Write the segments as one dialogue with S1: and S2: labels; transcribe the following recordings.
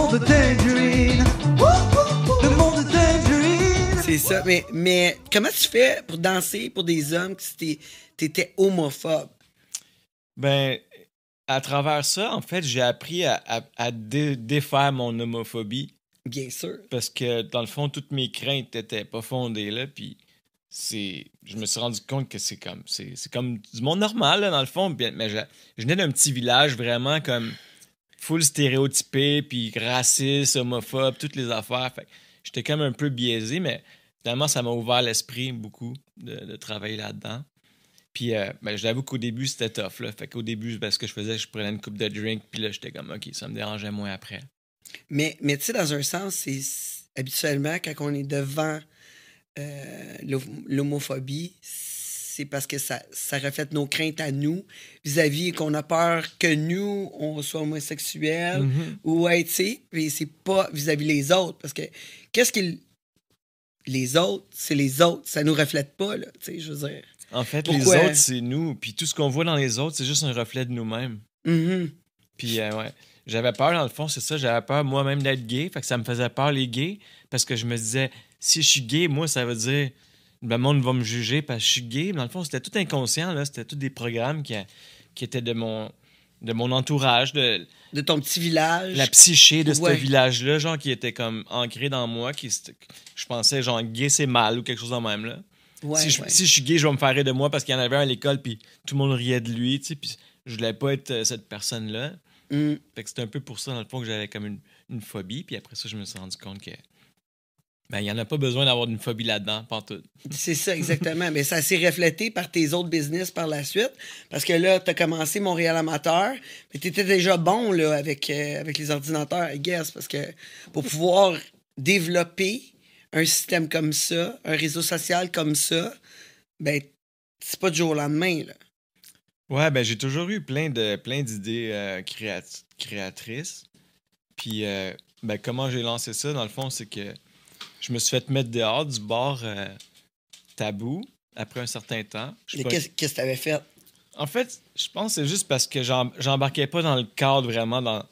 S1: monde de Tangerine. Le monde de Tangerine.
S2: C'est ça. Mais, mais comment tu fais pour danser pour des hommes si t'étais homophobe?
S3: Ben, à travers ça, en fait, j'ai appris à, à- à dé- défaire mon homophobie
S2: Bien sûr.
S3: parce que, dans le fond, toutes mes craintes étaient pas fondées, là, puis c'est... Je me suis rendu compte que c'est comme... C'est comme du monde normal, là, dans le fond, mais je, je venais d'un petit village vraiment comme full stéréotypé, puis raciste, homophobe, toutes les affaires, fait j'étais comme un peu biaisé, mais finalement, ça m'a ouvert l'esprit beaucoup de, travailler là-dedans. Puis, euh, ben, je l'avoue qu'au début, c'était tough. Là. Fait qu'au début, ben, ce que je faisais, je prenais une coupe de drink, puis là, j'étais comme, OK, ça me dérangeait moins après.
S2: Mais, mais tu sais, dans un sens, c'est habituellement quand on est devant euh, l'hom- l'homophobie, c'est parce que ça, ça reflète nos craintes à nous vis-à-vis qu'on a peur que nous, on soit homosexuels
S3: Mhm.
S2: ou, ouais, tu sais, puis c'est pas vis-à-vis les autres. Parce que qu'est-ce qu'ils. Les autres, c'est les autres. Ça nous reflète pas, là, tu sais, je veux dire.
S3: En fait,
S2: Pourquoi?
S3: les autres, c'est nous. Puis tout ce qu'on voit dans les autres, c'est juste un reflet de nous-mêmes.
S2: Mhm.
S3: Puis, euh, ouais. J'avais peur, dans le fond, c'est ça. J'avais peur moi-même d'être gay. Fait que ça me faisait peur, les gays. Parce que je me disais, si je suis gay, moi, ça veut dire. Le monde va me juger parce que je suis gay. Mais dans le fond, c'était tout inconscient. là. C'était tous des programmes qui, qui étaient de mon, de mon entourage, de
S2: De ton petit village.
S3: la psyché de
S2: Ouais.
S3: ce village-là, genre, qui était comme ancré dans moi. Qui, je pensais, genre, gay, c'est mal ou quelque chose de même, là.
S2: Ouais,
S3: si, je,
S2: ouais.
S3: si je suis gay, je vais me faire rire de moi parce qu'il y en avait un à l'école, puis tout le monde riait de lui, tu sais, puis je voulais pas être euh, cette personne-là.
S2: Mm.
S3: Fait que c'était un peu pour ça, dans le fond, que j'avais comme une, une phobie, puis après ça, je me suis rendu compte que. Ben, il n'y en a pas besoin d'avoir une phobie là-dedans, pas tout.
S2: C'est ça, exactement. Mais ça s'est reflété par tes autres business par la suite. Parce que là, tu as commencé Montréal Amateur, mais tu étais déjà bon là, avec, euh, avec les ordinateurs, I guess. Parce que pour pouvoir développer un système comme ça, un réseau social comme ça, ben, c'est pas du jour au lendemain. Là.
S3: Ouais, ben j'ai toujours eu plein de plein d'idées euh, créat- créatrices. Puis, euh, ben, comment j'ai lancé ça, dans le fond, c'est que je me suis fait mettre dehors du bar euh, tabou après un certain temps.
S2: Mais
S3: pas-
S2: Qu'est-ce que tu avais fait?
S3: En fait, je pense que c'est juste parce que j'em- j'embarquais pas dans le cadre vraiment dans,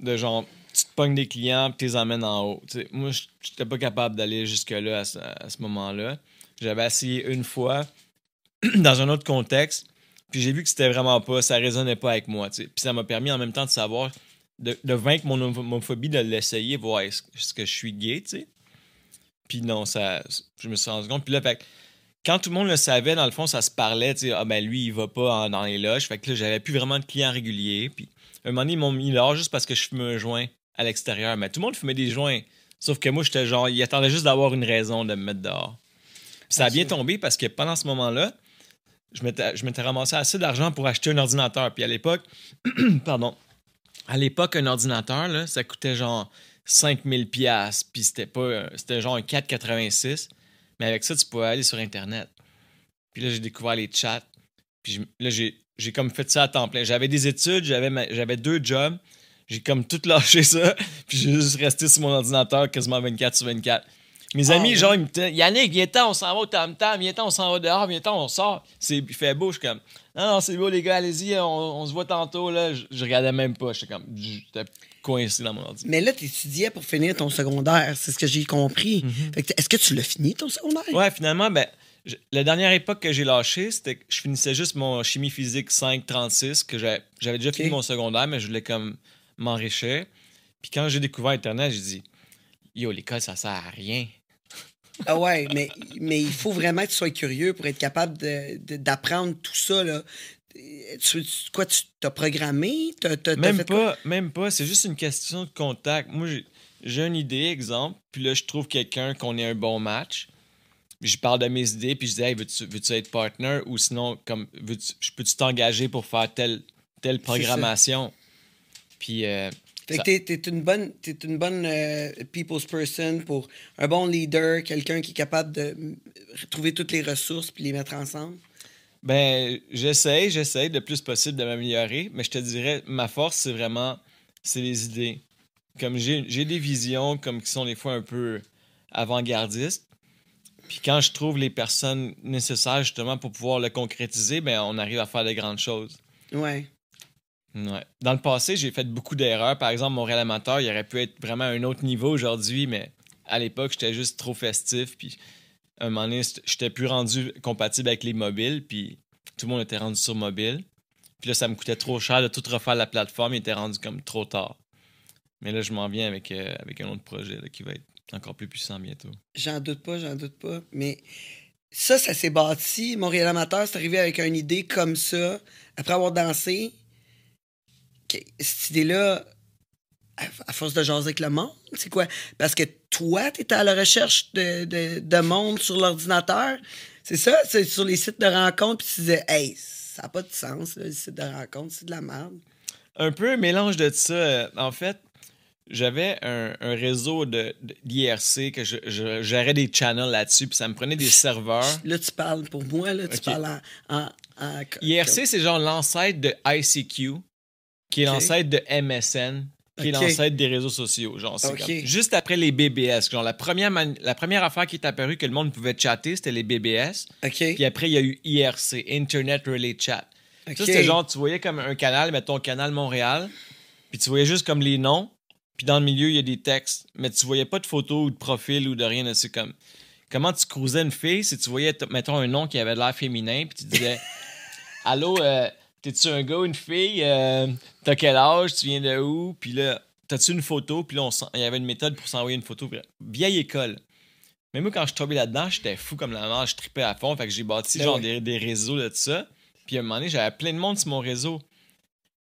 S3: de genre, tu te pognes des clients puis tu les emmènes en haut. Tu sais, moi, je j'étais pas capable d'aller jusque-là à ce, moment-là. J'avais essayé une fois dans un autre contexte, puis j'ai vu que c'était vraiment pas, ça résonnait pas avec moi. Puis ça m'a permis en même temps de savoir, de, de vaincre mon homophobie, de l'essayer, voir est-ce est-ce que je suis gay, tu sais. Puis non, ça, je me suis rendu compte. Puis là, fait quand tout le monde le savait, dans le fond, ça se parlait, tu sais, ah ben lui, il va pas en- dans les loges. Fait que là, j'avais plus vraiment de clients réguliers. Puis un moment donné, ils m'ont mis là juste parce que je fumais un joint à l'extérieur. Mais tout le monde fumait des joints. Sauf que moi, j'étais genre, il attendait juste d'avoir une raison de me mettre dehors. Puis ça a bien
S2: Ok.
S3: tombé parce que pendant ce moment-là, je m'étais je m'étais ramassé assez d'argent pour acheter un ordinateur. Puis à l'époque, pardon, à l'époque, un ordinateur, là, ça coûtait genre 5000 pièces puis c'était pas c'était genre un 486 mais avec ça tu pouvais aller sur internet. Puis là j'ai découvert les chats. Puis je- là j'ai j'ai comme fait ça à temps plein. J'avais des études j'avais j'avais deux jobs. J'ai comme tout lâché ça puis j'ai juste resté sur mon ordinateur quasiment 24 sur 24 mes
S2: Ah,
S3: amis
S2: ouais.
S3: genre ils me disaient Yannick viens-ten on s'en va au tam tam viens-ten on s'en va dehors viens-ten on sort. C'est il fait beau je suis comme non non c'est beau les gars allez-y on, on se voit tantôt là. Je, je regardais même pas j'étais comme j'étais coincé dans mon ordinateur
S2: Mais là, tu étudiais pour finir ton secondaire, c'est ce que j'ai compris.
S3: Mhm.
S2: Est-ce que tu l'as fini, ton secondaire?
S3: Ouais, finalement, ben, je- la dernière époque que j'ai lâché, c'était que je finissais juste mon chimie physique 536, que j'avais déjà fini mon secondaire, mais je voulais comme m'enrichir. Puis quand j'ai découvert Internet, j'ai dit Yo, l'école, ça sert à rien.
S2: Ah ouais, mais, mais il faut vraiment que tu sois curieux pour être capable d'apprendre tout ça. Là. Tu, quoi, tu t'as programmé? T'as, t'as- t'as
S3: Même
S2: fait quoi?
S3: pas, même pas. C'est juste une question de contact. Moi, j'ai- j'ai une idée, exemple, puis là, je trouve quelqu'un qu'on ait un bon match. Je parle de mes idées, puis je dis, hey, veux-tu veux-tu être partner? Ou sinon, comme, je peux-tu t'engager pour faire telle, telle programmation? Puis, euh,
S2: Fait
S3: ça-
S2: que t'es, t'es une bonne, t'es une bonne euh, people's person pour un bon leader, quelqu'un qui est capable de trouver toutes les ressources puis les mettre ensemble.
S3: Ben, j'essaye, j'essaye le plus possible de m'améliorer, mais je te dirais, ma force, c'est vraiment, c'est les idées. Comme j'ai des visions, comme qui sont des fois un peu avant-gardistes. Puis quand je trouve les personnes nécessaires justement pour pouvoir le concrétiser, ben on arrive à faire de grandes choses.
S2: Ouais.
S3: Ouais. Dans le passé, j'ai fait beaucoup d'erreurs. Par exemple, Montréal Amateur, il aurait pu être vraiment à un autre niveau aujourd'hui, mais à l'époque, j'étais juste trop festif. Puis, un moment donné, j'étais plus rendu compatible avec les mobiles. Puis, tout le monde était rendu sur mobile. Puis là, ça me coûtait trop cher de tout refaire la plateforme. Il était rendu comme trop tard. Mais là, je m'en viens avec, euh, avec un autre projet qui va être encore plus puissant bientôt.
S2: J'en doute pas, j'en doute pas. Mais ça, ça s'est bâti. Montréal Amateur, c'est arrivé avec une idée comme ça, après avoir dansé. Cette idée-là, à force de jaser avec le monde, c'est quoi? Parce que toi, tu étais à la recherche de, de, de monde sur l'ordinateur. C'est ça? C'est sur les sites de rencontres, puis tu disais, hey, ça n'a pas de sens, là, les sites de rencontres, c'est de la merde.
S3: Un peu un mélange de ça. Euh, En fait, j'avais un, un réseau d'IRC que je, gérais des channels là-dessus, puis ça me prenait des serveurs.
S2: Là, tu parles pour moi, là, tu parles en. en, en-
S3: IRC, c'est genre l'ancêtre de ICQ, qui est l'ancêtre de MSN, qui est l'ancêtre des réseaux sociaux. Genre, c'est
S2: Ok.
S3: comme- juste après les BBS. Genre, la première, mani- la première affaire qui est apparue que le monde pouvait chatter, c'était les BBS. Puis après, il y a eu IRC, Internet Relay Chat. Ça, c'était genre, tu voyais comme un canal, mettons Canal Montréal, puis tu voyais juste comme les noms, puis dans le milieu, il y a des textes, mais tu voyais pas de photos ou de profil ou de rien. C'est comme. Comment tu cruisais une fille si tu voyais, mettons, un nom qui avait de l'air féminin, puis tu disais Allô, euh, t'es-tu un gars ou une fille? Euh, T'as quel âge? Tu viens de où? Puis là, t'as-tu une photo? Puis là, on il y avait une méthode pour s'envoyer une photo. Vieille école. Mais moi, quand je suis tombé là-dedans, j'étais fou comme la mort, je tripais à fond. Fait que j'ai bâti
S2: Ben
S3: genre des, des réseaux de ça. Puis à un moment donné, j'avais plein de monde sur mon réseau.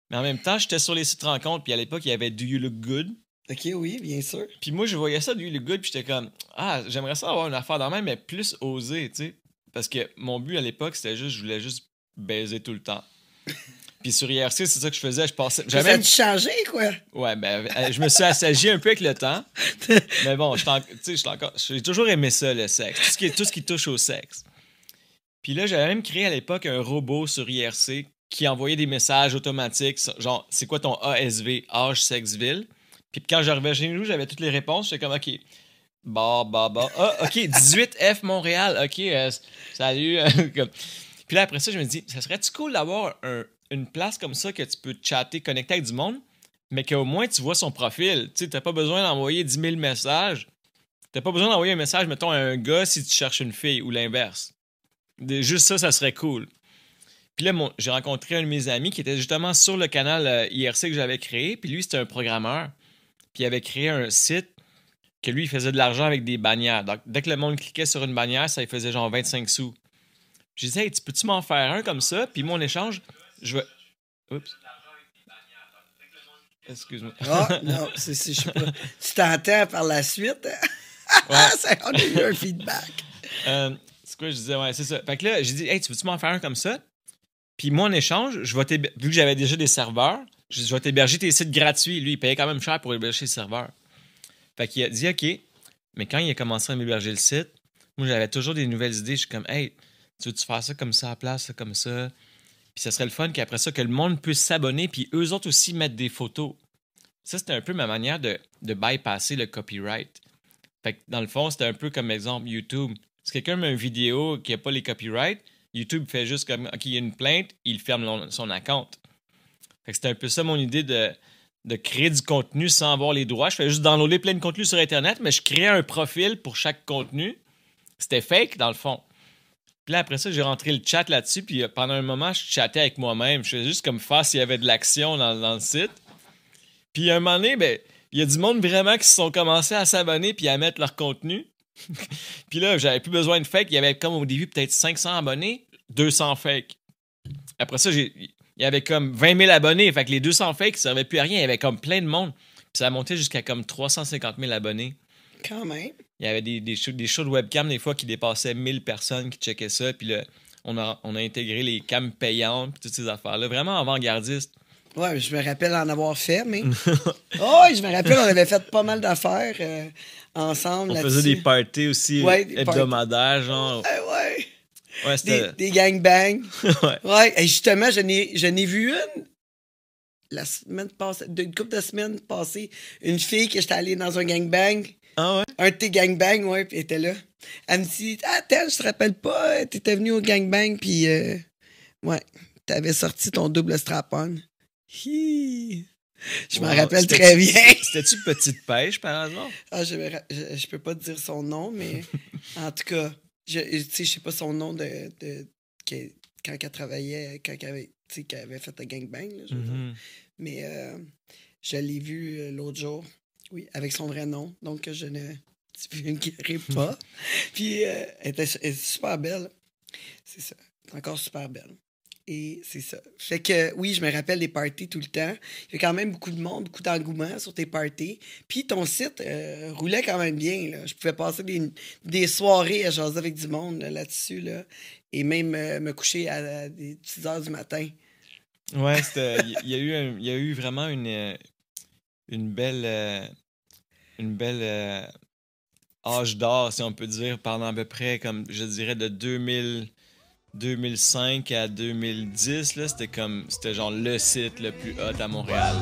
S3: Mais en même temps, j'étais sur les sites rencontres. Puis à l'époque, il y avait Do You Look Good?
S2: OK, oui, bien sûr.
S3: Puis moi, je voyais ça, Do You Look Good. Puis j'étais comme, ah, j'aimerais ça avoir une affaire dans la main, mais plus osée, tu sais. Parce que mon but à l'époque, c'était juste, je voulais juste baiser tout le temps. Puis sur IRC, c'est ça que je faisais. Je passais.
S2: Ça a
S3: même-
S2: changé, quoi?
S3: Ouais, ben, euh, je me suis assagi un peu avec le temps. Mais bon, je t'en- tu sais, je t'en- encore- j'ai toujours aimé ça, le sexe. Tout ce qui, tout ce qui touche au sexe. Puis là, j'avais même créé à l'époque un robot sur IRC qui envoyait des messages automatiques, genre, c'est quoi ton ASV, âge, sexe, ville? Puis quand j'arrivais chez nous, j'avais toutes les réponses. J'étais comme, OK, bah, bah, bah. Ah, OK, 18F Montréal. OK, euh, salut. Puis là, après ça, je me dis, ça serait-tu cool d'avoir un- une place comme ça que tu peux chatter, connecter avec du monde, mais qu'au moins tu vois son profil. Tu t'as pas besoin d'envoyer 10 000 messages. T'as pas besoin d'envoyer un message, mettons, à un gars si tu cherches une fille ou l'inverse. Juste ça, ça serait cool. Puis là, j'ai rencontré un de mes amis qui était justement sur le canal euh, IRC que j'avais créé. Puis lui, c'était un programmeur. Puis il avait créé un site que lui, il faisait de l'argent avec des bannières. Donc, dès que le monde cliquait sur une bannière, ça lui faisait genre 25 sous. J'ai dit, hey, tu peux-tu m'en faire un comme ça? Puis mon échange, je vais. Oups. Excuse-moi.
S2: Ah, non, c'est, c'est- je sais pas. Tu t'entends par la suite?
S3: Ouais.
S2: On a eu un feedback.
S3: Euh, c'est quoi je disais? Ouais, c'est ça. Fait que là, j'ai dit, hey, tu veux-tu m'en faire un comme ça? Puis moi, en échange, je vais vu que j'avais déjà des serveurs, je, vais t'héberger tes sites gratuits. Lui, il payait quand même cher pour héberger ses serveurs. Fait qu'il a dit, OK. Mais quand il a commencé à m'héberger le site, moi, j'avais toujours des nouvelles idées. Je suis comme, hey, tu veux-tu faire ça comme ça à la place, ça comme ça? Puis ça serait le fun qu'après ça, que le monde puisse s'abonner, puis eux autres aussi mettre des photos. Ça, c'était un peu ma manière de, de bypasser le copyright. Fait que dans le fond, c'était un peu comme exemple YouTube. Si quelqu'un met une vidéo qui n'a pas les copyrights, YouTube fait juste comme, OK, il y a une plainte, il ferme son account. Fait que c'était un peu ça mon idée de, de créer du contenu sans avoir les droits. Je fais juste downloader plein de contenu sur Internet, mais je créais un profil pour chaque contenu. C'était fake, dans le fond. Là, après ça, j'ai rentré le chat là-dessus, puis euh, pendant un moment, je chattais avec moi-même. Je faisais juste comme faire s'il y avait de l'action dans, le site. Puis à un moment donné, ben, il y a du monde vraiment qui se sont commencés à s'abonner puis à mettre leur contenu. puis là, j'avais plus besoin de fake. Il y avait comme au début peut-être 500 abonnés, 200 fake. Après ça, il y avait comme 20 000 abonnés. Fait que les 200 fakes ne servaient plus à rien. Il y avait comme plein de monde. Puis ça a monté jusqu'à comme 350 000 abonnés.
S2: Quand même.
S3: Il y avait des, des, shows, des shows de webcam des fois qui dépassaient 1000 personnes qui checkaient ça. Puis là, on a, on a intégré les cams payantes puis toutes ces affaires-là. Vraiment avant-gardiste.
S2: Ouais, je me rappelle en avoir fait, mais. oh, je me rappelle, on avait fait pas mal d'affaires euh, ensemble.
S3: On faisait des parties aussi
S2: Ouais, des parties.
S3: hebdomadaires, genre.
S2: Ouais, ouais.
S3: Ouais,
S2: Des, des gangbangs.
S3: ouais.
S2: Ouais, et justement, je n'ai, je n'ai vu une la semaine passée, une couple de semaines passées, une fille que j'étais allé dans un gangbang.
S3: Ah ouais?
S2: Un de tes gangbangs, ouais, puis était là. Elle me dit Ah, tel, je te rappelle pas, t'étais venu au gangbang, puis euh, ouais, t'avais sorti ton double strap-on. Hi. Je m'en rappelle très bien.
S3: C'était-tu Petite Pêche par hasard?
S2: Ah, je, je, je peux pas te dire son nom, mais en tout cas, je tu sais, je sais pas son nom de, de quand elle travaillait, quand elle avait, qu'elle avait fait le gangbang. là, je veux dire.
S3: Mhm.
S2: Mais euh, je l'ai vu euh, l'autre jour, oui, avec son vrai nom, donc je ne divulguerai pas. Puis euh, elle, était, elle super belle. C'est ça. Encore super belle. Et c'est ça. Fait que oui, je me rappelle des parties tout le temps. Il y a quand même beaucoup de monde, beaucoup d'engouement sur tes parties. Puis ton site euh, roulait quand même bien. Là. Je pouvais passer des, des soirées à jaser avec du monde là, là-dessus. Là, et même euh, me coucher à, à des 6 heures du matin.
S3: Ouais. Il y, a eu un- y a eu vraiment une, une belle. Euh, une belle. euh, âge d'or, si on peut dire, pendant à peu près, comme je dirais, de 2000, 2005 à 2010. Là, c'était comme. C'était genre le site le plus hot à Montréal.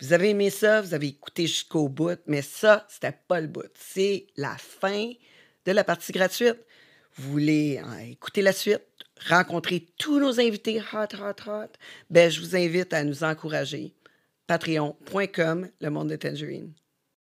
S2: Vous avez aimé ça, vous avez écouté jusqu'au bout, mais ça, c'était pas le bout. C'est la fin de la partie gratuite. Vous voulez hein, écouter la suite, rencontrer tous nos invités hot, hot, hot, ben, je vous invite à nous encourager. Patreon.com, le monde de Tangerine.